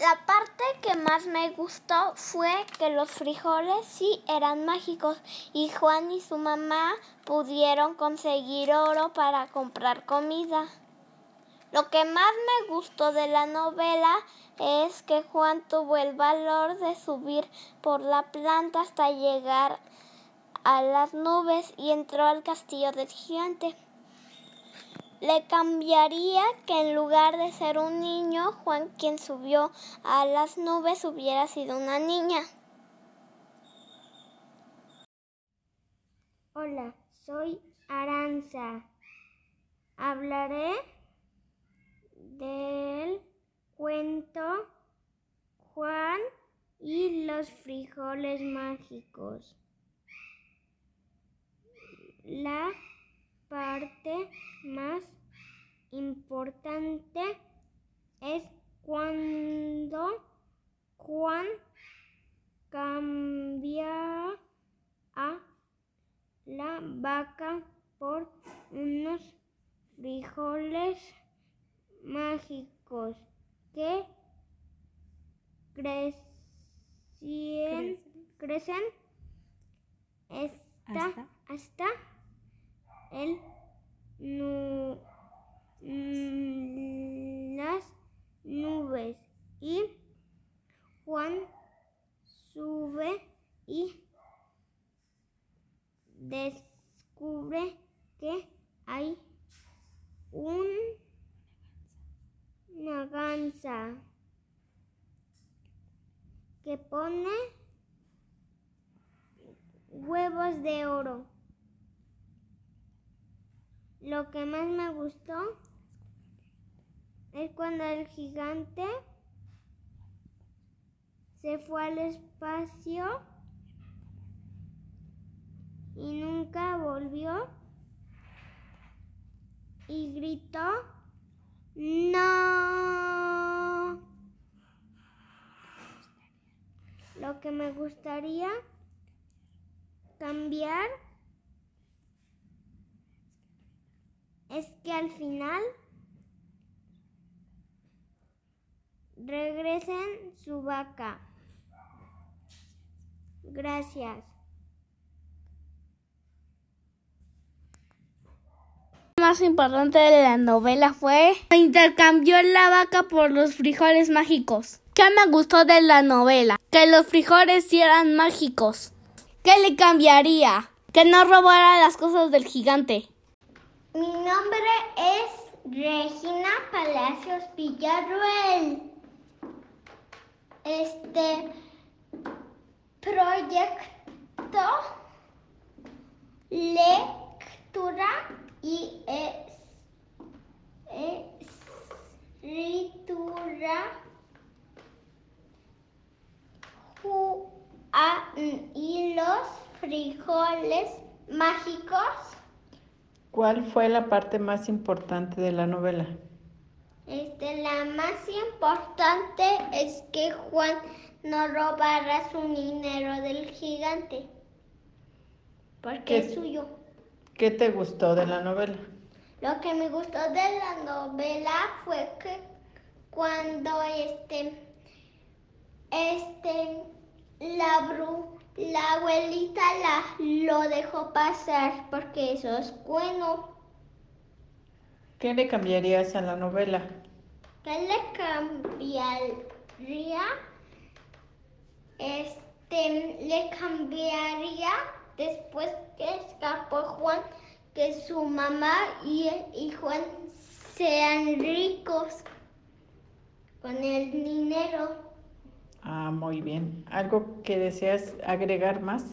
La parte que más me gustó fue que los frijoles sí eran mágicos y Juan y su mamá pudieron conseguir oro para comprar comida. Lo que más me gustó de la novela es que Juan tuvo el valor de subir por la planta hasta llegar a las nubes y entró al castillo del gigante. Le cambiaría que en lugar de ser un niño, Juan quien subió a las nubes hubiera sido una niña. Hola, soy Aranza. Hablaré del cuento Juan y los frijoles mágicos. La parte más importante es cuando Juan cambia a la vaca por unos frijoles mágicos que crecen, crecen. Hasta, hasta el las nubes y Juan sube y descubre que hay un una gansa que pone huevos de oro. Lo que más me gustó es cuando el gigante se fue al espacio y nunca volvió y gritó no. Lo que me gustaría cambiar es que al final regresen su vaca. Gracias. más importante de la novela fue intercambió la vaca por los frijoles mágicos. ¿Qué me gustó de la novela? Que los frijoles sí eran mágicos. ¿Qué le cambiaría? Que no robara las cosas del gigante. Mi nombre es Regina Palacios Villarruel. Este proyecto lectura y escritura y los frijoles mágicos. ¿Cuál fue la parte más importante de la novela? Este, la más importante es que Juan no robara su dinero del gigante, porque es suyo. ¿Qué te gustó de la novela? Lo que me gustó de la novela fue que cuando este, este, la bru, la abuelita la, lo dejó pasar porque eso es bueno. ¿Qué le cambiarías a la novela? ¿Qué le cambiaría? Este, le cambiaría después que escapó Juan, que su mamá y, y Juan sean ricos con el dinero. Ah, muy bien. ¿Algo que deseas agregar más?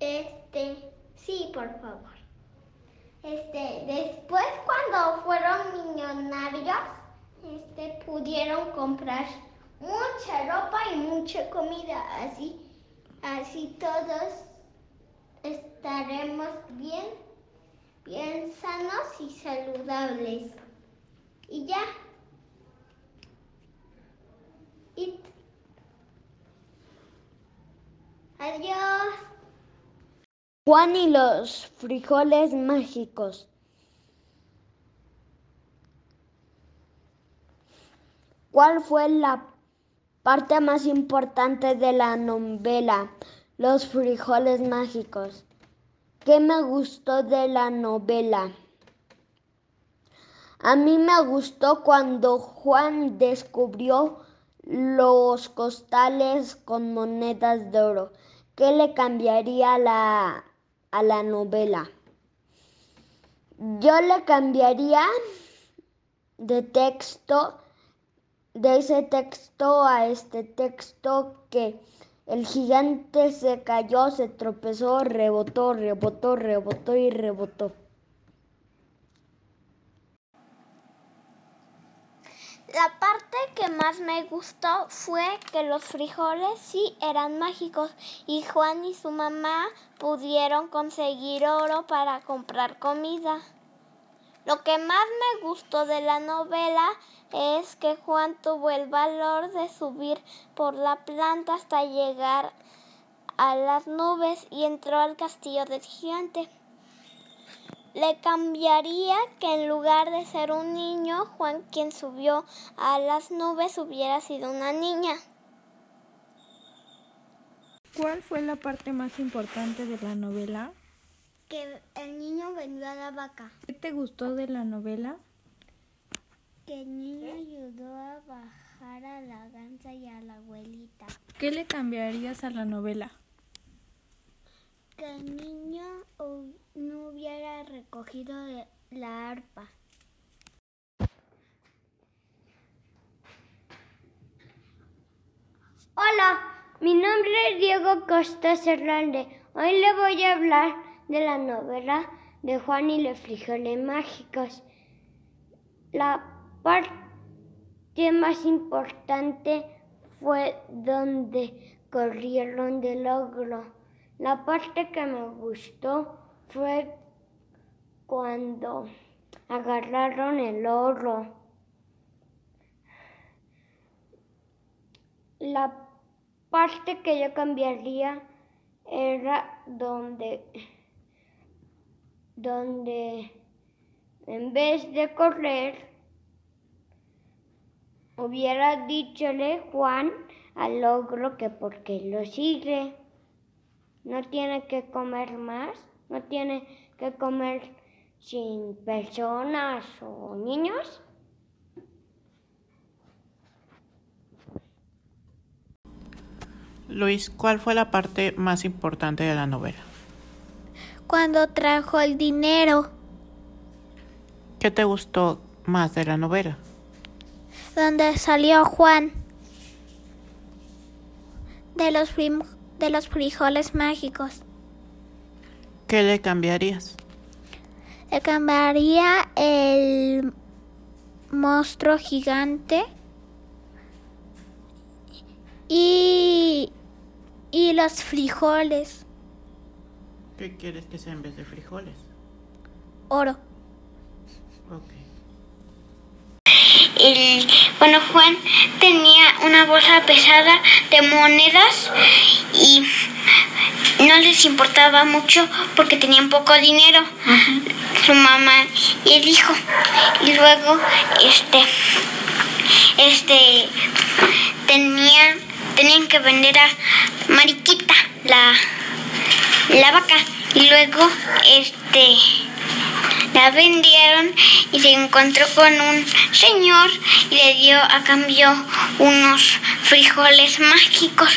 Este, sí, por favor. Este, después cuando fueron millonarios, este, pudieron comprar mucha ropa y mucha comida, así, así todos estaremos bien, bien sanos y saludables. Y ya. Adiós. Juan y los frijoles mágicos. ¿cuál fue la parte más importante de la novela? Los frijoles mágicos. ¿Qué me gustó de la novela? A mí me gustó cuando Juan descubrió los costales con monedas de oro. ¿Qué le cambiaría la, a la novela? Yo le cambiaría de texto, de ese texto a este texto que el gigante se cayó, se tropezó, rebotó, rebotó, rebotó y rebotó. La que más me gustó fue que los frijoles sí eran mágicos y Juan y su mamá pudieron conseguir oro para comprar comida. Lo que más me gustó de la novela es que Juan tuvo el valor de subir por la planta hasta llegar a las nubes y entró al castillo del gigante. Le cambiaría que en lugar de ser un niño, Juan quien subió a las nubes hubiera sido una niña. ¿Cuál fue la parte más importante de la novela? Que el niño vendió a la vaca. ¿Qué te gustó de la novela? Que el niño ayudó a bajar a la gansa y a la abuelita. ¿Qué le cambiarías a la novela? Que el niño hubiera recogido la arpa. Hola, mi nombre es Diego Costa Hernández. Hoy le voy a hablar de la novela de Juan y los frijoles mágicos. La parte más importante fue donde corrieron del ogro. La parte que me gustó fue cuando agarraron el oro. La parte que yo cambiaría era donde, donde en vez de correr, hubiera dichole Juan al ogro que porque lo sigue, no tiene que comer más, no tiene que comer sin personas o niños. Luis, ¿cuál fue la parte más importante de la novela? Cuando trajo el dinero. ¿Qué te gustó más de la novela? Donde salió Juan. De los, de los frijoles mágicos. ¿Qué le cambiarías? Le cambiaría el monstruo gigante y, y los frijoles. ¿Qué quieres que sea en vez de frijoles? Oro. Ok. El, bueno, Juan tenía una bolsa pesada de monedas y no les importaba mucho porque tenían poco dinero. Su mamá y el hijo. Y luego este este tenía tenían que vender a Mariquita la la vaca. Y luego este la vendieron y se encontró con un señor y le dio a cambio unos frijoles mágicos.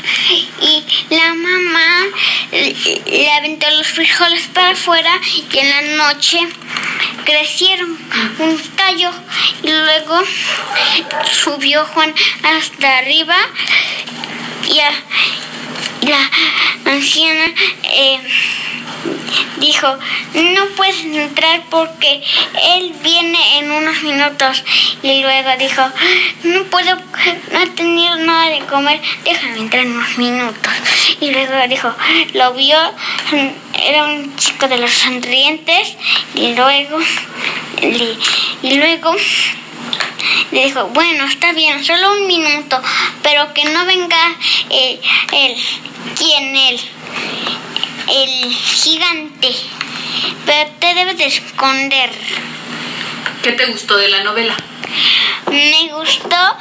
Y la mamá le aventó los frijoles para afuera y en la noche crecieron. Un tallo. Y luego subió Juan hasta arriba y la anciana eh, dijo, no puedes entrar porque él viene en unos minutos. Y luego dijo, no puedo, no he tenido nada de comer, déjame entrar en unos minutos. Y luego dijo, lo vio, era un chico de los sonrientes, y luego, y luego le dijo, bueno, está bien, solo un minuto, pero que no venga él, él ¿quién él? El gigante, pero te debes de esconder. ¿Qué te gustó de la novela? Me gustó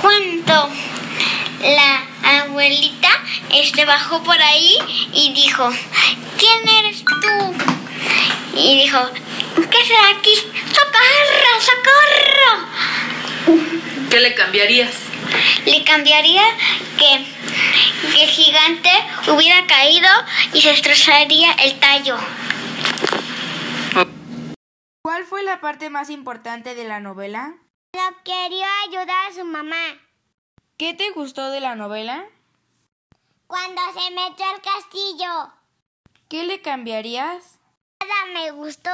cuando la abuelita este, bajó por ahí y dijo, ¿quién eres tú? Y dijo, ¿qué será aquí? ¡Socorro, socorro! ¿Qué le cambiarías? Le cambiaría que, que el gigante hubiera caído y se destrozaría el tallo. ¿Cuál fue la parte más importante de la novela? No quería ayudar a su mamá. ¿Qué te gustó de la novela? Cuando se metió al castillo. ¿Qué le cambiarías? Nada me gustó.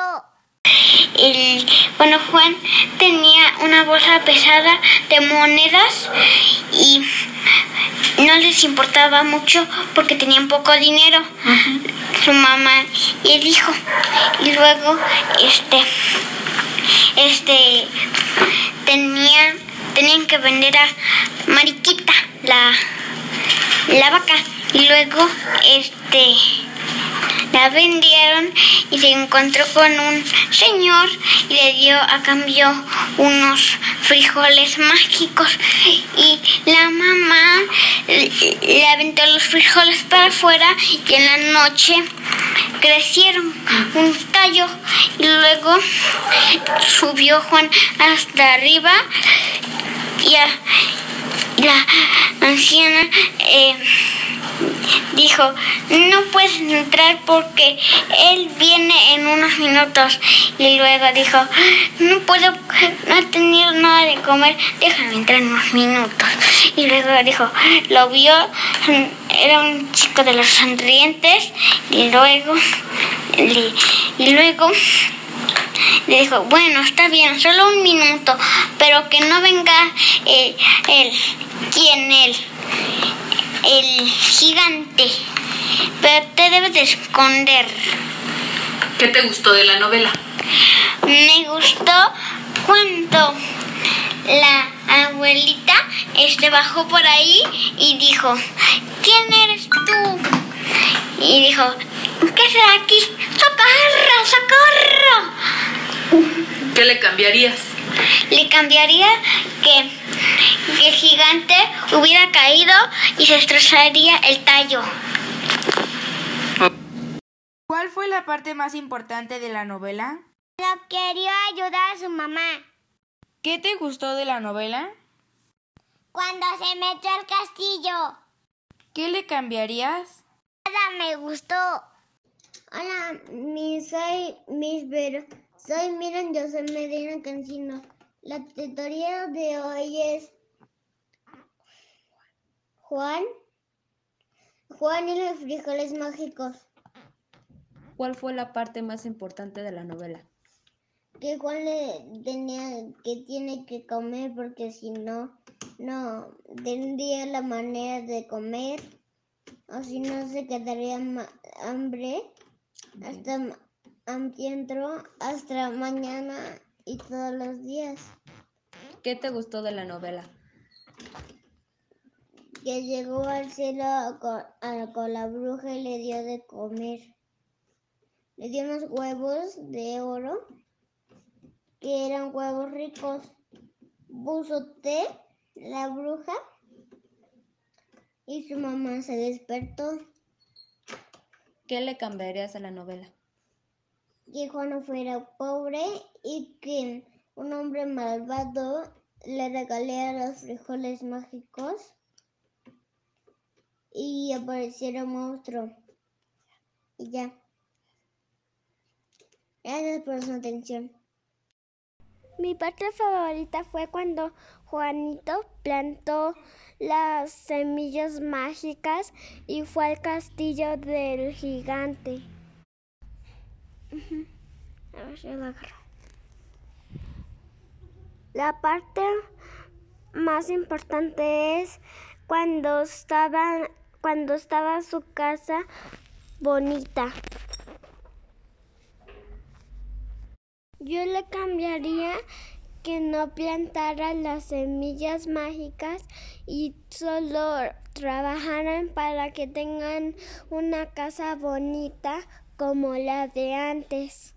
El, bueno, Juan tenía una bolsa pesada de monedas y no les importaba mucho porque tenían poco dinero. Su mamá y el hijo. Y luego, este, este, tenía, tenían que vender a Mariquita, la, la vaca. Y luego, este, la vendieron y se encontró con un señor y le dio a cambio unos frijoles mágicos. Y la mamá le aventó los frijoles para afuera y en la noche crecieron un tallo. Y luego subió Juan hasta arriba y la anciana eh, dijo, no puedes entrar porque él viene en unos minutos. Y luego dijo, no puedo, no he tenido nada de comer, déjame entrar en unos minutos. Y luego dijo, lo vio, era un chico de los sonrientes, y luego, le- y luego le dijo, bueno, está bien, solo un minuto, pero que no venga eh, él, ¿quién él? El gigante. Pero te debes de esconder. ¿Qué te gustó de la novela? Me gustó cuando la abuelita este, bajó por ahí y dijo, ¿quién eres tú? Y dijo, ¿qué será aquí? ¡Socorro, socorro! ¿Qué le cambiarías? Le cambiaría que, que el gigante hubiera caído y se destrozaría el tallo. ¿Cuál fue la parte más importante de la novela? No quería ayudar a su mamá. ¿Qué te gustó de la novela? Cuando se metió al castillo. ¿Qué le cambiarías? Nada me gustó. Hola, mi, soy Miss Vero. Soy Miren José Medina Cancino. La tutoría de hoy es Juan. Juan y los frijoles mágicos. ¿Cuál fue la parte más importante de la novela? Que Juan le tenía que tiene que comer porque si no, no tendría la manera de comer. O si no se quedaría hambre hasta hambriento hasta mañana y todos los días. ¿Qué te gustó de la novela? Que llegó al cielo con, a- con la bruja y le dio de comer. Le dio unos huevos de oro que eran huevos ricos. Puso té la bruja y su mamá se despertó. ¿Qué le cambiarías a la novela? Que Juan no fuera pobre y que un hombre malvado le regalé los frijoles mágicos y apareciera un monstruo. Y ya. Gracias por su atención. Mi parte favorita fue cuando Juanito plantó las semillas mágicas y fue al castillo del gigante. La parte más importante es cuando estaba, cuando estaba su casa bonita. Yo le cambiaría que no plantara las semillas mágicas y solo trabajaran para que tengan una casa bonita como la de antes.